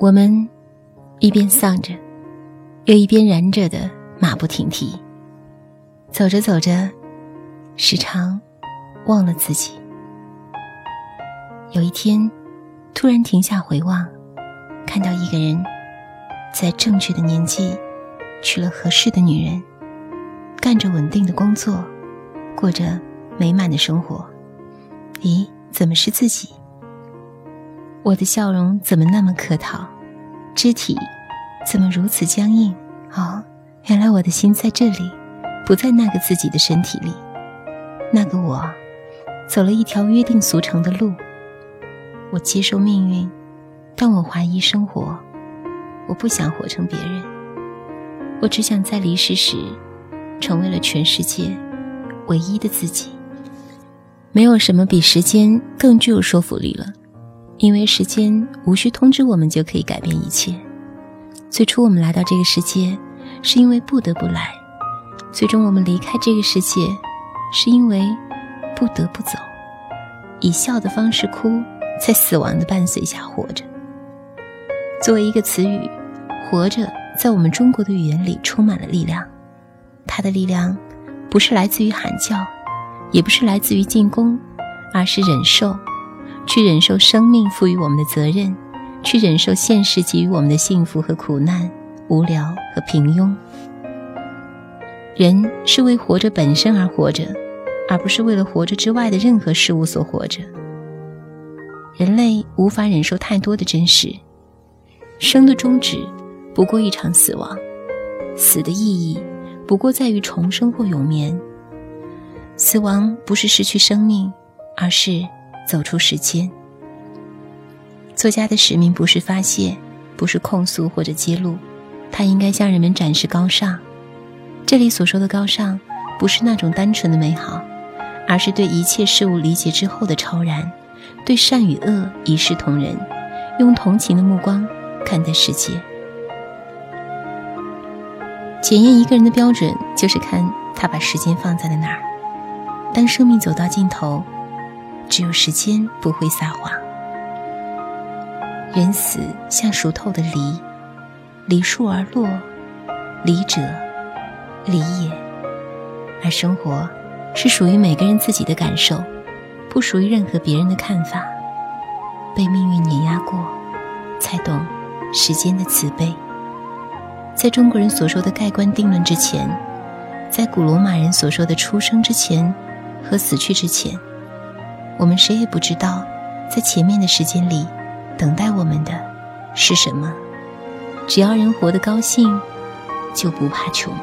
我们一边丧着，又一边燃着的马不停蹄。走着走着，时常忘了自己。有一天，突然停下回望，看到一个人在正确的年纪娶了合适的女人，干着稳定的工作，过着美满的生活。咦，怎么是自己？我的笑容怎么那么客套？肢体怎么如此僵硬？哦，原来我的心在这里，不在那个自己的身体里。那个我，走了一条约定俗成的路。我接受命运，但我怀疑生活。我不想活成别人，我只想在离世时，成为了全世界唯一的自己。没有什么比时间更具有说服力了。因为时间无需通知我们就可以改变一切。最初我们来到这个世界，是因为不得不来；最终我们离开这个世界，是因为不得不走。以笑的方式哭，在死亡的伴随下活着。作为一个词语，“活着”在我们中国的语言里充满了力量。它的力量，不是来自于喊叫，也不是来自于进攻，而是忍受。去忍受生命赋予我们的责任，去忍受现实给予我们的幸福和苦难、无聊和平庸。人是为活着本身而活着，而不是为了活着之外的任何事物所活着。人类无法忍受太多的真实，生的终止不过一场死亡，死的意义不过在于重生或永眠。死亡不是失去生命，而是。走出时间。作家的使命不是发泄，不是控诉或者揭露，他应该向人们展示高尚。这里所说的高尚，不是那种单纯的美好，而是对一切事物理解之后的超然，对善与恶一视同仁，用同情的目光看待世界。检验一个人的标准，就是看他把时间放在了哪儿。当生命走到尽头。只有时间不会撒谎。人死像熟透的梨，梨树而落，梨者，梨也。而生活，是属于每个人自己的感受，不属于任何别人的看法。被命运碾压过，才懂时间的慈悲。在中国人所说的盖棺定论之前，在古罗马人所说的出生之前和死去之前。我们谁也不知道，在前面的时间里，等待我们的是什么。只要人活得高兴，就不怕穷。